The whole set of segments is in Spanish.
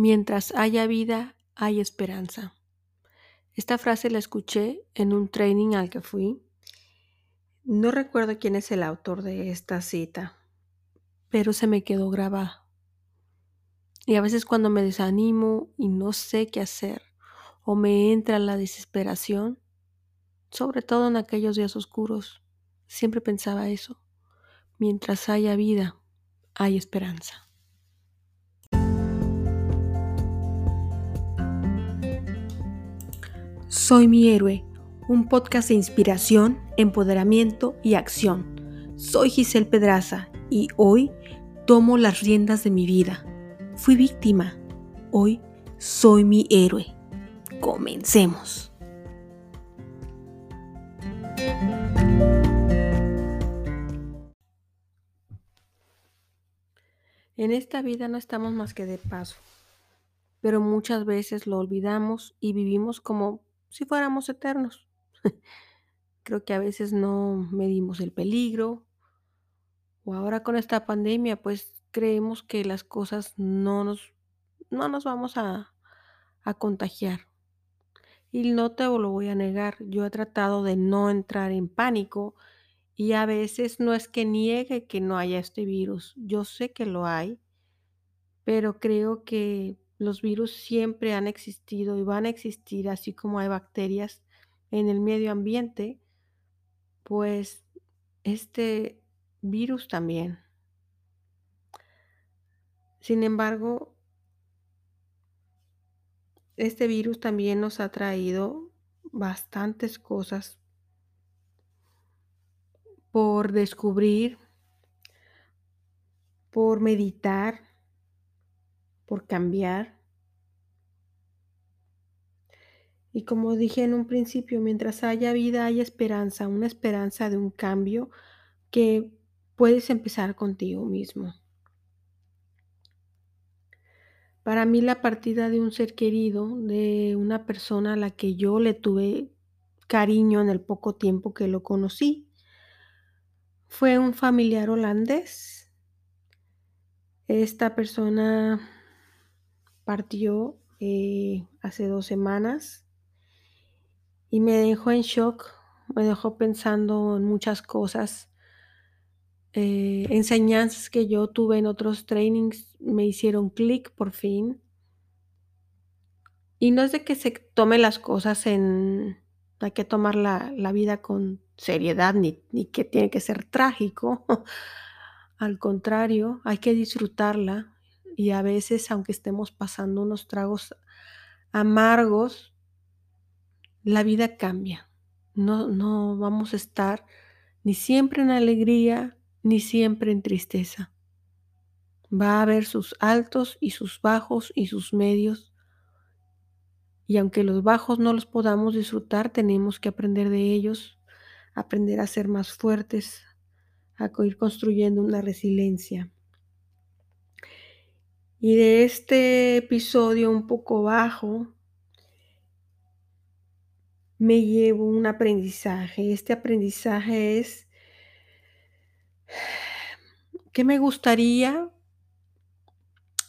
Mientras haya vida, hay esperanza. Esta frase la escuché en un training al que fui. No recuerdo quién es el autor de esta cita, pero se me quedó grabada. Y a veces cuando me desanimo y no sé qué hacer o me entra la desesperación, sobre todo en aquellos días oscuros, siempre pensaba eso. Mientras haya vida, hay esperanza. Soy mi héroe, un podcast de inspiración, empoderamiento y acción. Soy Giselle Pedraza y hoy tomo las riendas de mi vida. Fui víctima, hoy soy mi héroe. Comencemos. En esta vida no estamos más que de paso, pero muchas veces lo olvidamos y vivimos como si fuéramos eternos. Creo que a veces no medimos el peligro o ahora con esta pandemia pues creemos que las cosas no nos, no nos vamos a, a contagiar. Y no te lo voy a negar, yo he tratado de no entrar en pánico y a veces no es que niegue que no haya este virus, yo sé que lo hay, pero creo que los virus siempre han existido y van a existir, así como hay bacterias en el medio ambiente, pues este virus también. Sin embargo, este virus también nos ha traído bastantes cosas por descubrir, por meditar, por cambiar. Y como dije en un principio, mientras haya vida hay esperanza, una esperanza de un cambio que puedes empezar contigo mismo. Para mí la partida de un ser querido, de una persona a la que yo le tuve cariño en el poco tiempo que lo conocí, fue un familiar holandés. Esta persona partió eh, hace dos semanas y me dejó en shock, me dejó pensando en muchas cosas. Eh, enseñanzas que yo tuve en otros trainings me hicieron clic por fin. Y no es de que se tome las cosas en... Hay que tomar la, la vida con seriedad, ni, ni que tiene que ser trágico. Al contrario, hay que disfrutarla, y a veces, aunque estemos pasando unos tragos amargos, la vida cambia. No, no vamos a estar ni siempre en alegría, ni siempre en tristeza. Va a haber sus altos y sus bajos y sus medios. Y aunque los bajos no los podamos disfrutar, tenemos que aprender de ellos, aprender a ser más fuertes, a ir construyendo una resiliencia. Y de este episodio un poco bajo, me llevo un aprendizaje. Este aprendizaje es que me gustaría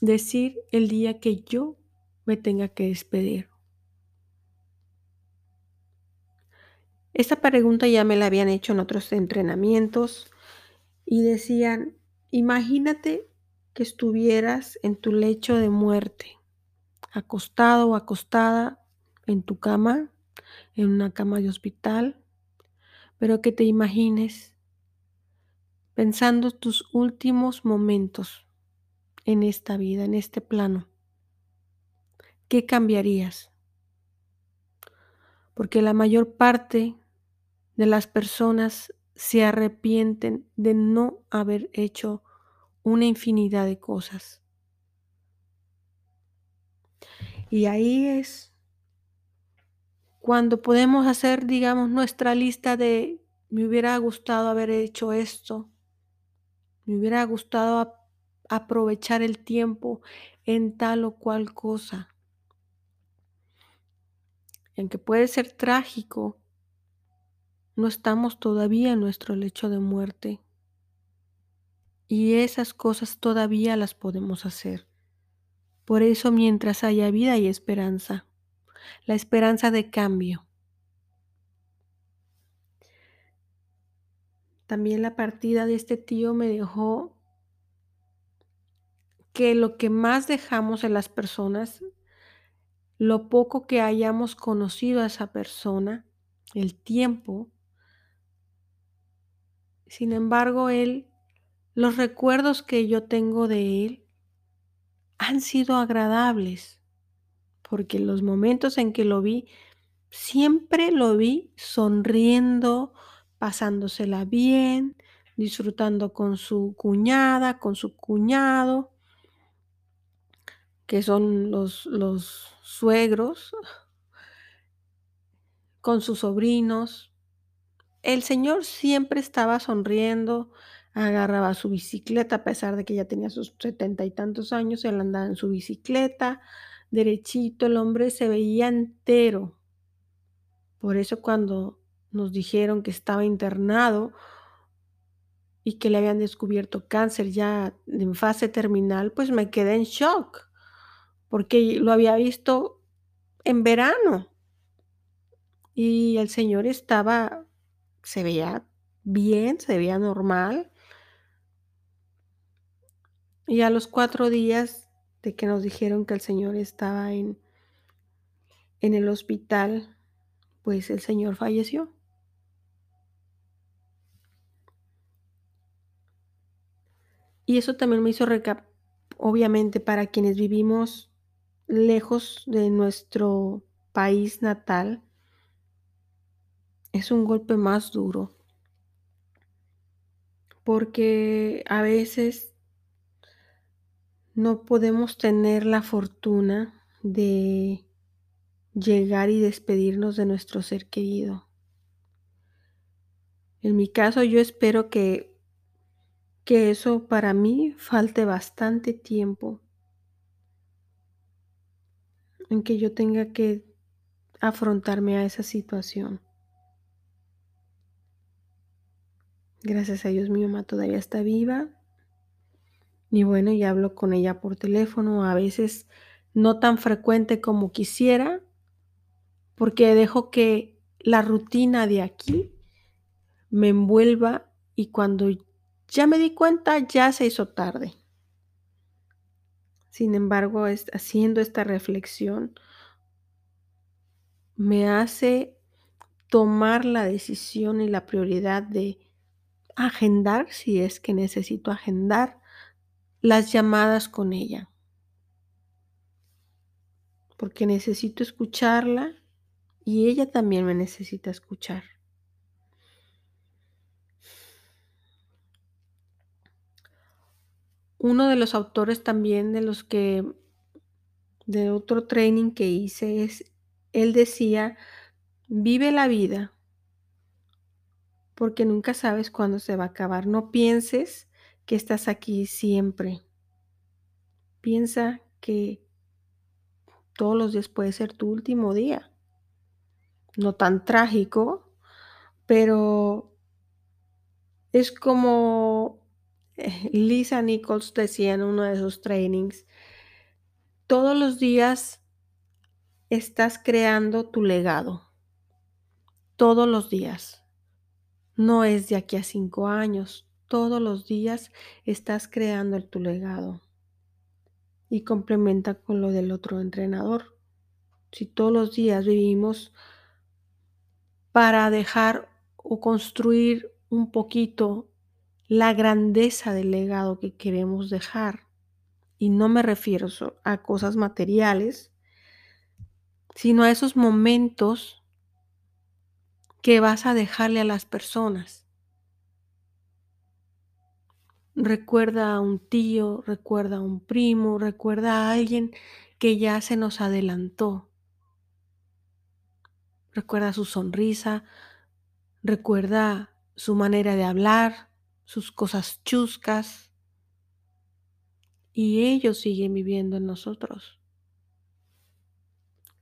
decir el día que yo me tenga que despedir. Esta pregunta ya me la habían hecho en otros entrenamientos y decían, imagínate que estuvieras en tu lecho de muerte, acostado o acostada en tu cama, en una cama de hospital, pero que te imagines pensando tus últimos momentos en esta vida, en este plano. ¿Qué cambiarías? Porque la mayor parte de las personas se arrepienten de no haber hecho una infinidad de cosas. Y ahí es cuando podemos hacer, digamos, nuestra lista de me hubiera gustado haber hecho esto, me hubiera gustado aprovechar el tiempo en tal o cual cosa. En que puede ser trágico, no estamos todavía en nuestro lecho de muerte. Y esas cosas todavía las podemos hacer. Por eso mientras haya vida hay esperanza, la esperanza de cambio. También la partida de este tío me dejó que lo que más dejamos en las personas, lo poco que hayamos conocido a esa persona, el tiempo, sin embargo, él, los recuerdos que yo tengo de él han sido agradables, porque los momentos en que lo vi, siempre lo vi sonriendo, pasándosela bien, disfrutando con su cuñada, con su cuñado, que son los, los suegros, con sus sobrinos. El señor siempre estaba sonriendo, agarraba su bicicleta, a pesar de que ya tenía sus setenta y tantos años, él andaba en su bicicleta, derechito, el hombre se veía entero. Por eso cuando nos dijeron que estaba internado y que le habían descubierto cáncer ya en fase terminal, pues me quedé en shock, porque lo había visto en verano. Y el señor estaba, se veía bien, se veía normal. Y a los cuatro días de que nos dijeron que el señor estaba en, en el hospital, pues el señor falleció. Y eso también me hizo recap, obviamente para quienes vivimos lejos de nuestro país natal, es un golpe más duro. Porque a veces no podemos tener la fortuna de llegar y despedirnos de nuestro ser querido. En mi caso, yo espero que que eso para mí falte bastante tiempo en que yo tenga que afrontarme a esa situación. Gracias a Dios mi mamá todavía está viva. Y bueno, ya hablo con ella por teléfono, a veces no tan frecuente como quisiera, porque dejo que la rutina de aquí me envuelva y cuando ya me di cuenta, ya se hizo tarde. Sin embargo, haciendo esta reflexión, me hace tomar la decisión y la prioridad de agendar, si es que necesito agendar, las llamadas con ella. Porque necesito escucharla y ella también me necesita escuchar. Uno de los autores también de los que, de otro training que hice es, él decía, vive la vida porque nunca sabes cuándo se va a acabar. No pienses que estás aquí siempre. Piensa que todos los días puede ser tu último día. No tan trágico, pero es como eh, Lisa Nichols decía en uno de sus trainings, todos los días estás creando tu legado. Todos los días. No es de aquí a cinco años. Todos los días estás creando tu legado. Y complementa con lo del otro entrenador. Si todos los días vivimos para dejar o construir un poquito la grandeza del legado que queremos dejar. Y no me refiero a cosas materiales, sino a esos momentos que vas a dejarle a las personas. Recuerda a un tío, recuerda a un primo, recuerda a alguien que ya se nos adelantó. Recuerda su sonrisa, recuerda su manera de hablar, sus cosas chuscas, y ellos siguen viviendo en nosotros.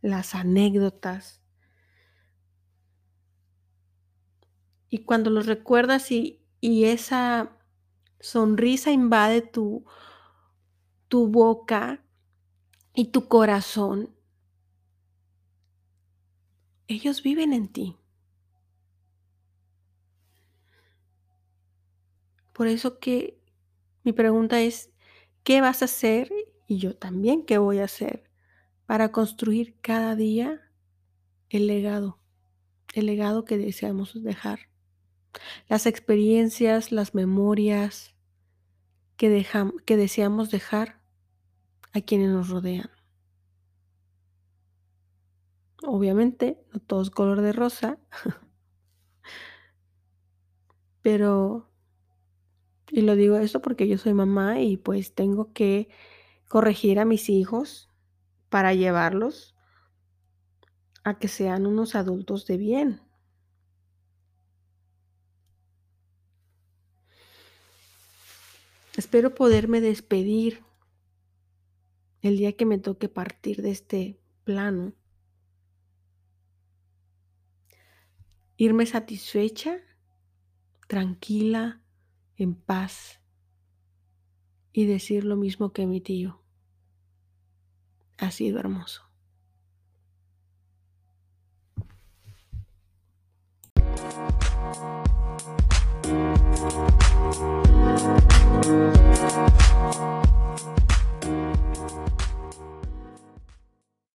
Las anécdotas. Y cuando los recuerdas y, y esa sonrisa invade tu, tu boca, y tu corazón, ellos viven en ti. Por eso que mi pregunta es, ¿qué vas a hacer? Y yo también, ¿qué voy a hacer para construir cada día el legado, el legado que deseamos dejar? Las experiencias, las memorias que, que deseamos dejar a quienes nos rodean. Obviamente, no todo es color de rosa, pero y lo digo esto porque yo soy mamá y pues tengo que corregir a mis hijos para llevarlos a que sean unos adultos de bien. Espero poderme despedir el día que me toque partir de este plano. Irme satisfecha, tranquila, en paz y decir lo mismo que mi tío. Ha sido hermoso. We'll be right.